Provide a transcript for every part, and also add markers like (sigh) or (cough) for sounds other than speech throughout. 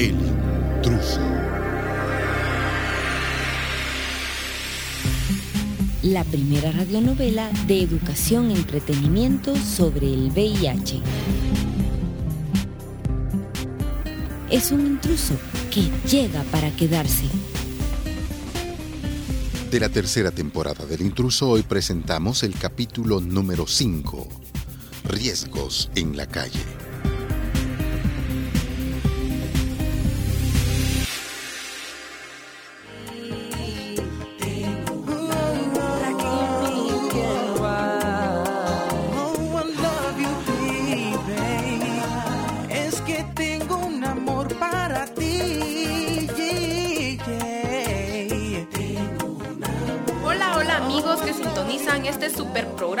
El intruso. La primera radionovela de educación y entretenimiento sobre el VIH. Es un intruso que llega para quedarse. De la tercera temporada del intruso hoy presentamos el capítulo número 5, Riesgos en la calle.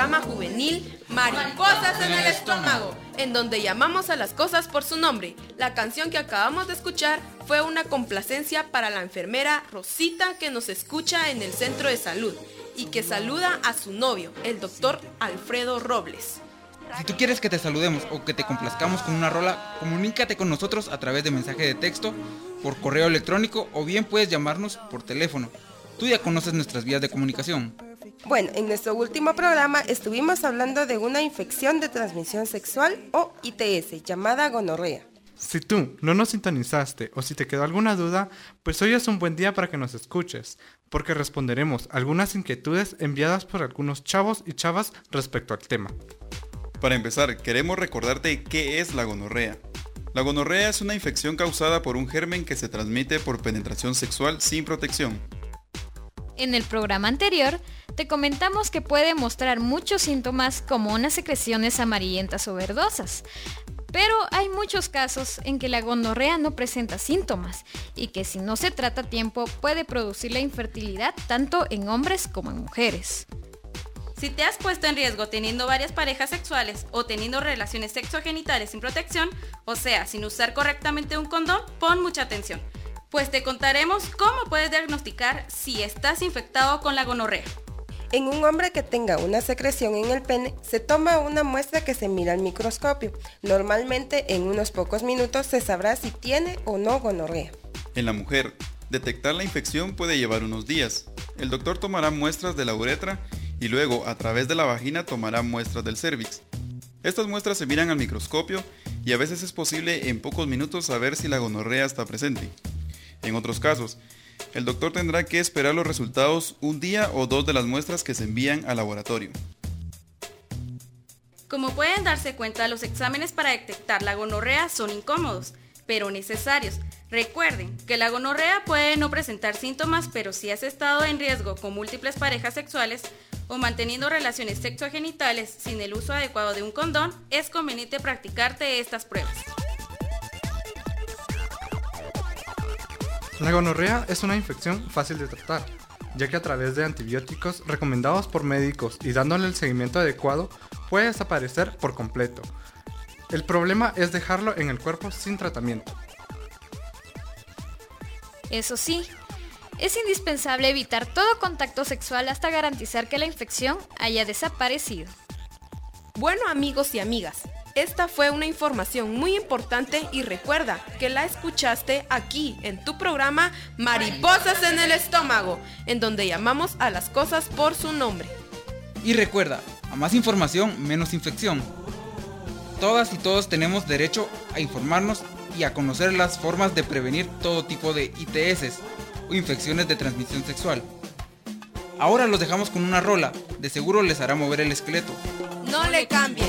Programa juvenil Mariposas en el Estómago, en donde llamamos a las cosas por su nombre. La canción que acabamos de escuchar fue una complacencia para la enfermera Rosita que nos escucha en el centro de salud y que saluda a su novio, el doctor Alfredo Robles. Si tú quieres que te saludemos o que te complazcamos con una rola, comunícate con nosotros a través de mensaje de texto, por correo electrónico o bien puedes llamarnos por teléfono. Tú ya conoces nuestras vías de comunicación. Bueno, en nuestro último programa estuvimos hablando de una infección de transmisión sexual o ITS llamada gonorrea. Si tú no nos sintonizaste o si te quedó alguna duda, pues hoy es un buen día para que nos escuches, porque responderemos algunas inquietudes enviadas por algunos chavos y chavas respecto al tema. Para empezar, queremos recordarte qué es la gonorrea. La gonorrea es una infección causada por un germen que se transmite por penetración sexual sin protección. En el programa anterior, te comentamos que puede mostrar muchos síntomas como unas secreciones amarillentas o verdosas. Pero hay muchos casos en que la gonorrea no presenta síntomas y que si no se trata a tiempo puede producir la infertilidad tanto en hombres como en mujeres. Si te has puesto en riesgo teniendo varias parejas sexuales o teniendo relaciones sexogenitales sin protección, o sea, sin usar correctamente un condón, pon mucha atención, pues te contaremos cómo puedes diagnosticar si estás infectado con la gonorrea. En un hombre que tenga una secreción en el pene, se toma una muestra que se mira al microscopio. Normalmente en unos pocos minutos se sabrá si tiene o no gonorrea. En la mujer, detectar la infección puede llevar unos días. El doctor tomará muestras de la uretra y luego a través de la vagina tomará muestras del cervix. Estas muestras se miran al microscopio y a veces es posible en pocos minutos saber si la gonorrea está presente. En otros casos, el doctor tendrá que esperar los resultados un día o dos de las muestras que se envían al laboratorio. Como pueden darse cuenta, los exámenes para detectar la gonorrea son incómodos, pero necesarios. Recuerden que la gonorrea puede no presentar síntomas, pero si has estado en riesgo con múltiples parejas sexuales o manteniendo relaciones sexogenitales sin el uso adecuado de un condón, es conveniente practicarte estas pruebas. La gonorrea es una infección fácil de tratar, ya que a través de antibióticos recomendados por médicos y dándole el seguimiento adecuado puede desaparecer por completo. El problema es dejarlo en el cuerpo sin tratamiento. Eso sí, es indispensable evitar todo contacto sexual hasta garantizar que la infección haya desaparecido. Bueno amigos y amigas, esta fue una información muy importante y recuerda que la escuchaste aquí en tu programa Mariposas en el Estómago, en donde llamamos a las cosas por su nombre. Y recuerda, a más información, menos infección. Todas y todos tenemos derecho a informarnos y a conocer las formas de prevenir todo tipo de ITS o infecciones de transmisión sexual. Ahora los dejamos con una rola, de seguro les hará mover el esqueleto. No le cambien.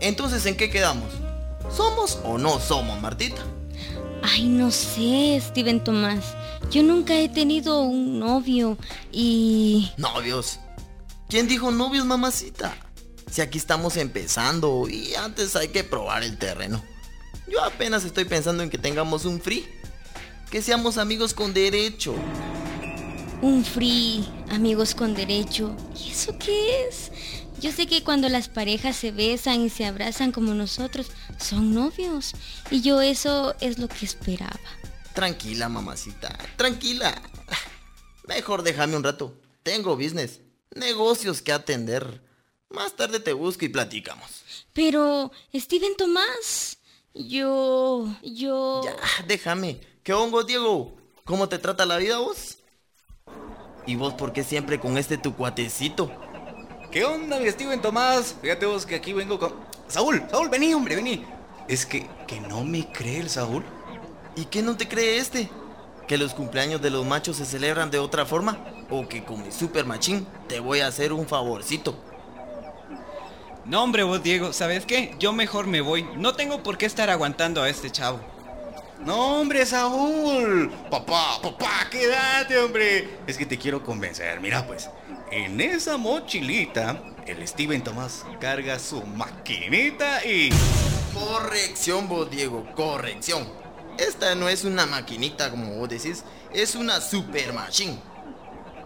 Entonces, ¿en qué quedamos? ¿Somos o no somos, Martita? Ay, no sé, Steven Tomás. Yo nunca he tenido un novio y... Novios. ¿Quién dijo novios, mamacita? Si aquí estamos empezando y antes hay que probar el terreno. Yo apenas estoy pensando en que tengamos un free. Que seamos amigos con derecho. un free, amigos con derecho. ¿Y eso qué es? Yo sé que cuando las parejas se besan y se abrazan como nosotros, son novios. Y yo eso es lo que esperaba. Tranquila, mamacita. Tranquila. Mejor déjame un rato. Tengo business. Negocios que atender. Más tarde te busco y platicamos. Pero, Steven Tomás, yo... yo... Ya, déjame. ¿Qué hongo, Diego? ¿Cómo te trata la vida vos? ¿Y vos por qué siempre con este tu cuatecito? ¿Qué onda, mi Steven Tomás? Fíjate vos que aquí vengo con... Saúl, Saúl, vení, hombre, vení. Es que, que no me cree el Saúl. ¿Y qué no te cree este? ¿Que los cumpleaños de los machos se celebran de otra forma? ¿O que con mi super machín te voy a hacer un favorcito? No, hombre, vos, Diego, ¿sabes qué? Yo mejor me voy. No tengo por qué estar aguantando a este chavo. No, hombre, Saúl. Papá, papá, quédate, hombre. Es que te quiero convencer. Mira, pues, en esa mochilita, el Steven Tomás carga su maquinita y... Corrección, vos, Diego, corrección. Esta no es una maquinita como vos decís, es una super machine.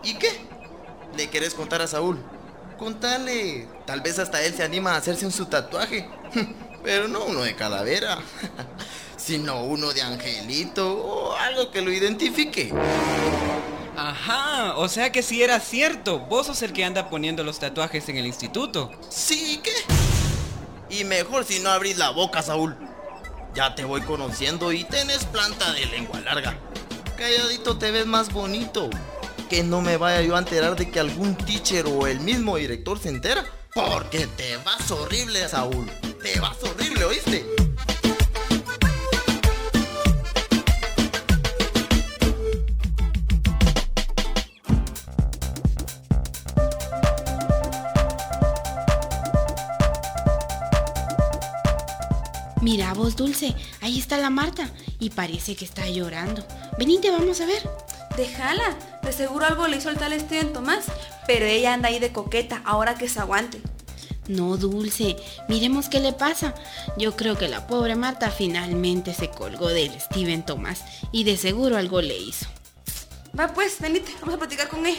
¿Y qué? ¿Le querés contar a Saúl? Contale. Tal vez hasta él se anima a hacerse un su tatuaje. (laughs) Pero no uno de calavera, (laughs) sino uno de angelito o algo que lo identifique. Ajá, o sea que si era cierto. Vos sos el que anda poniendo los tatuajes en el instituto. ¿Sí qué? Y mejor si no abrís la boca, Saúl. Ya te voy conociendo y tenés planta de lengua larga. Calladito te ves más bonito. Que no me vaya yo a enterar de que algún teacher o el mismo director se entera. Porque te vas horrible, Saúl. Te vas horrible, ¿oíste? Mira vos, Dulce, ahí está la Marta y parece que está llorando. Venite, vamos a ver. Déjala, de seguro algo le hizo el tal Steven Tomás, pero ella anda ahí de coqueta, ahora que se aguante. No, Dulce, miremos qué le pasa. Yo creo que la pobre Marta finalmente se colgó del Steven Tomás y de seguro algo le hizo. Va pues, venite, vamos a platicar con él.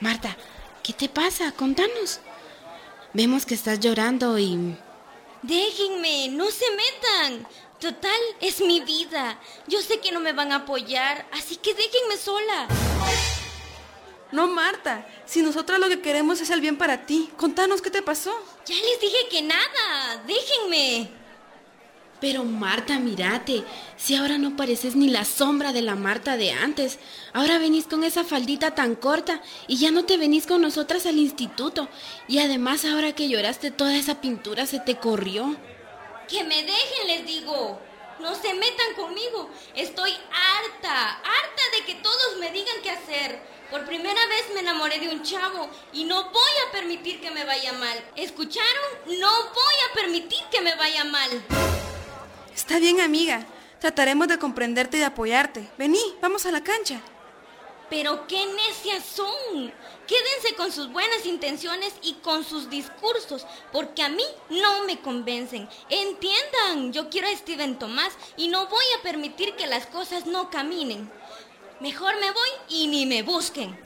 Marta, ¿qué te pasa? Contanos. Vemos que estás llorando y... Déjenme, no se metan. Total, es mi vida. Yo sé que no me van a apoyar, así que déjenme sola. No, Marta, si nosotros lo que queremos es el bien para ti, contanos qué te pasó. Ya les dije que nada, déjenme. Pero Marta, mírate, si ahora no pareces ni la sombra de la Marta de antes. Ahora venís con esa faldita tan corta y ya no te venís con nosotras al instituto. Y además ahora que lloraste toda esa pintura se te corrió. Que me dejen, les digo. No se metan conmigo. Estoy harta, harta de que todos me digan qué hacer. Por primera vez me enamoré de un chavo y no voy a permitir que me vaya mal. ¿Escucharon? No voy a permitir que me vaya mal. Está bien, amiga. Trataremos de comprenderte y de apoyarte. Vení, vamos a la cancha. Pero qué necias son. Quédense con sus buenas intenciones y con sus discursos, porque a mí no me convencen. Entiendan, yo quiero a Steven Tomás y no voy a permitir que las cosas no caminen. Mejor me voy y ni me busquen.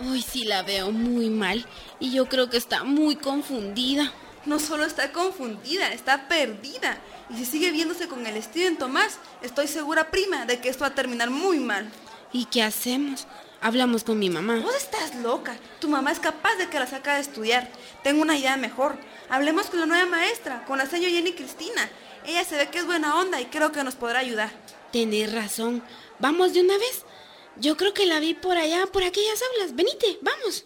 Hoy sí la veo muy mal y yo creo que está muy confundida. No solo está confundida, está perdida. Y si sigue viéndose con el Steven Tomás, estoy segura, prima, de que esto va a terminar muy mal. ¿Y qué hacemos? Hablamos con mi mamá. Vos estás loca. Tu mamá es capaz de que la saca de estudiar. Tengo una idea mejor. Hablemos con la nueva maestra, con la señora Jenny Cristina. Ella se ve que es buena onda y creo que nos podrá ayudar. Tenés razón. ¿Vamos de una vez? Yo creo que la vi por allá, por aquellas aulas. Venite, vamos.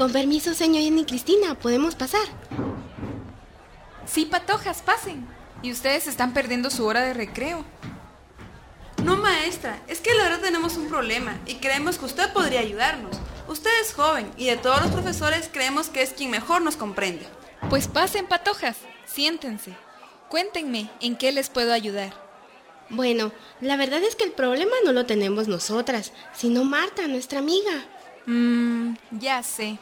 Con permiso, señor Jenny Cristina, ¿podemos pasar? Sí, patojas, pasen. Y ustedes están perdiendo su hora de recreo. No, maestra, es que la verdad tenemos un problema y creemos que usted podría ayudarnos. Usted es joven y de todos los profesores creemos que es quien mejor nos comprende. Pues pasen, patojas, siéntense. Cuéntenme en qué les puedo ayudar. Bueno, la verdad es que el problema no lo tenemos nosotras, sino Marta, nuestra amiga. Mmm, ya sé.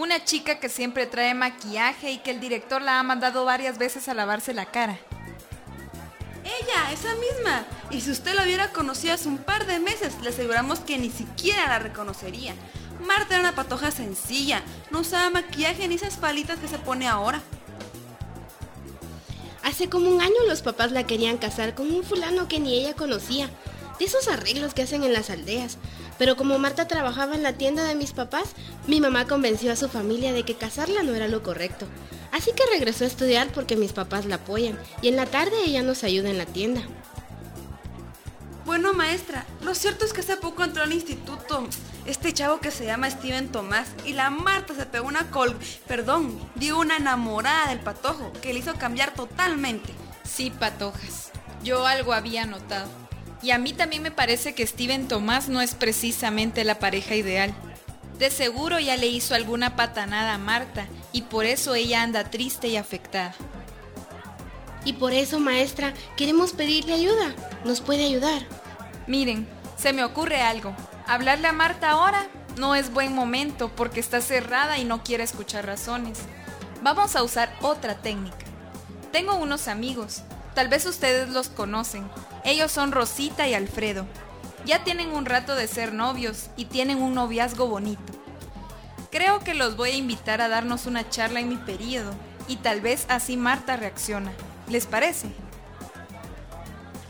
Una chica que siempre trae maquillaje y que el director la ha mandado varias veces a lavarse la cara. Ella, esa misma. Y si usted la hubiera conocido hace un par de meses, le aseguramos que ni siquiera la reconocería. Marta era una patoja sencilla, no usaba maquillaje ni esas palitas que se pone ahora. Hace como un año los papás la querían casar con un fulano que ni ella conocía, de esos arreglos que hacen en las aldeas. Pero como Marta trabajaba en la tienda de mis papás, mi mamá convenció a su familia de que casarla no era lo correcto. Así que regresó a estudiar porque mis papás la apoyan y en la tarde ella nos ayuda en la tienda. Bueno, maestra, lo cierto es que hace poco entró al instituto este chavo que se llama Steven Tomás y la Marta se pegó una col... Perdón, dio una enamorada del patojo que le hizo cambiar totalmente. Sí, patojas. Yo algo había notado. Y a mí también me parece que Steven Tomás no es precisamente la pareja ideal. De seguro ya le hizo alguna patanada a Marta y por eso ella anda triste y afectada. Y por eso, maestra, queremos pedirle ayuda. ¿Nos puede ayudar? Miren, se me ocurre algo. Hablarle a Marta ahora no es buen momento porque está cerrada y no quiere escuchar razones. Vamos a usar otra técnica. Tengo unos amigos, tal vez ustedes los conocen. Ellos son Rosita y Alfredo. Ya tienen un rato de ser novios y tienen un noviazgo bonito. Creo que los voy a invitar a darnos una charla en mi periodo y tal vez así Marta reacciona. ¿Les parece?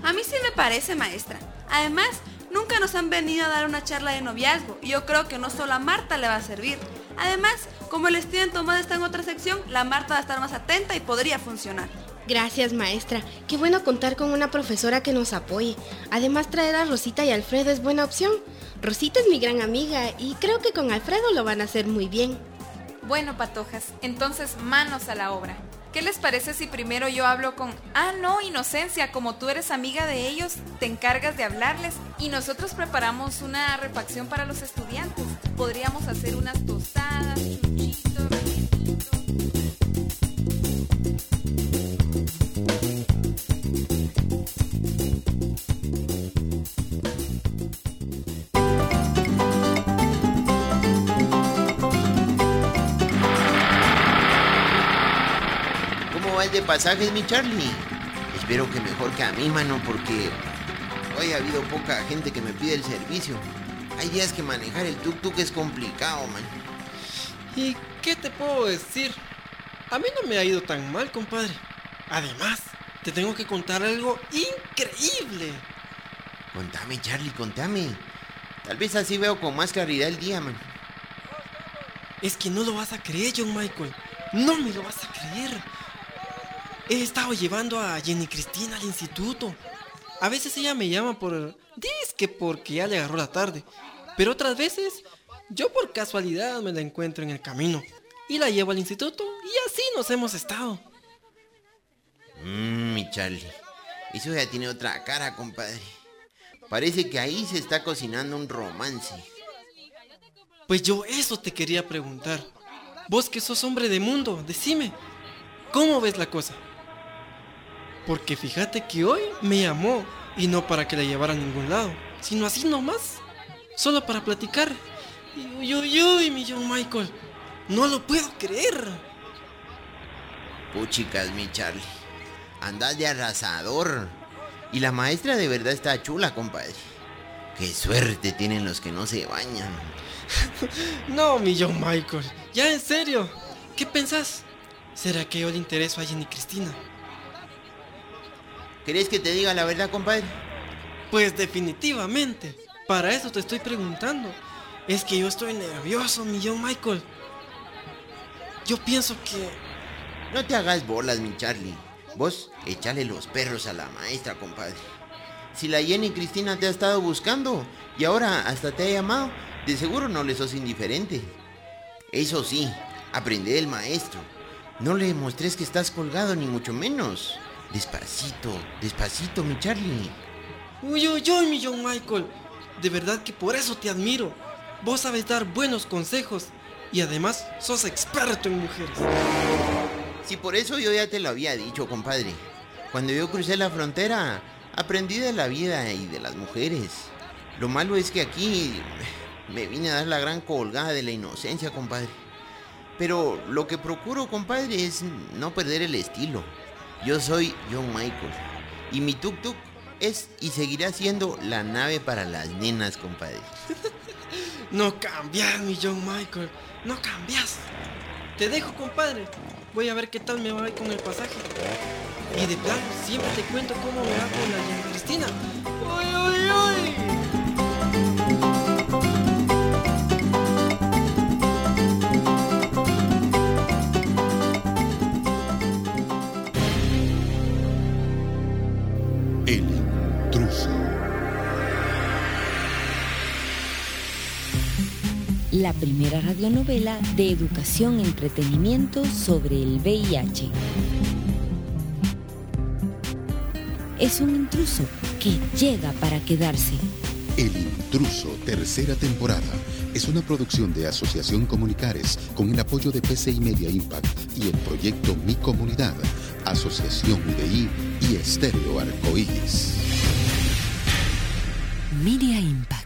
A mí sí me parece, maestra. Además, nunca nos han venido a dar una charla de noviazgo y yo creo que no solo a Marta le va a servir. Además, como el Steven Tomás está en otra sección, la Marta va a estar más atenta y podría funcionar. Gracias, maestra. Qué bueno contar con una profesora que nos apoye. Además, traer a Rosita y Alfredo es buena opción. Rosita es mi gran amiga y creo que con Alfredo lo van a hacer muy bien. Bueno, patojas, entonces manos a la obra. ¿Qué les parece si primero yo hablo con... Ah, no, Inocencia, como tú eres amiga de ellos, te encargas de hablarles y nosotros preparamos una refacción para los estudiantes. Podríamos hacer unas tostadas, chuchitos, ¿Cómo va el de pasajes, mi Charlie? Espero que mejor que a mí, mano, porque hoy ha habido poca gente que me pide el servicio. Hay días que manejar el tuk-tuk es complicado, man. ¿Y qué te puedo decir? A mí no me ha ido tan mal, compadre. Además, te tengo que contar algo increíble. Contame, Charlie, contame. Tal vez así veo con más claridad el día, man. Es que no lo vas a creer, John Michael. No me lo vas a creer. He estado llevando a Jenny Cristina al instituto. A veces ella me llama por... Dice porque ya le agarró la tarde. Pero otras veces, yo por casualidad me la encuentro en el camino. Y la llevo al instituto y así nos hemos estado. Mmm, mi Charlie. Eso ya tiene otra cara, compadre. Parece que ahí se está cocinando un romance. Pues yo eso te quería preguntar. Vos que sos hombre de mundo, decime, ¿cómo ves la cosa? Porque fíjate que hoy me llamó y no para que la llevara a ningún lado, sino así nomás, solo para platicar. Y uy, uy, uy, mi John Michael, no lo puedo creer. Puchicas, mi Charlie. Andas de arrasador. Y la maestra de verdad está chula, compadre. Qué suerte tienen los que no se bañan. (laughs) no, mi John Michael. Ya en serio. ¿Qué pensás? ¿Será que yo le intereso a Jenny Cristina? ¿Querés que te diga la verdad, compadre? Pues definitivamente. Para eso te estoy preguntando. Es que yo estoy nervioso, mi John Michael. Yo pienso que... No te hagas bolas, mi Charlie. Vos échale los perros a la maestra, compadre. Si la Jenny Cristina te ha estado buscando y ahora hasta te ha llamado, de seguro no le sos indiferente. Eso sí, aprende del maestro. No le mostrés que estás colgado, ni mucho menos. Despacito, despacito, mi Charlie. Uy, uy, uy, mi John Michael. De verdad que por eso te admiro. Vos sabes dar buenos consejos y además sos experto en mujeres. Si por eso yo ya te lo había dicho, compadre. Cuando yo crucé la frontera, aprendí de la vida y de las mujeres. Lo malo es que aquí me vine a dar la gran colgada de la inocencia, compadre. Pero lo que procuro, compadre, es no perder el estilo. Yo soy John Michael. Y mi tuk-tuk es y seguirá siendo la nave para las nenas, compadre. (laughs) No cambias, mi John Michael. No cambias. Te dejo, compadre. Voy a ver qué tal me va con el pasaje. Y de plano, siempre te cuento cómo me va con la Cristina. ¡Uy, uy, uy! La primera radionovela de educación y entretenimiento sobre el VIH. Es un intruso que llega para quedarse. El intruso, tercera temporada. Es una producción de Asociación Comunicares con el apoyo de PCI Media Impact y el proyecto Mi Comunidad, Asociación UDI y Estéreo Arcoíris. Media Impact.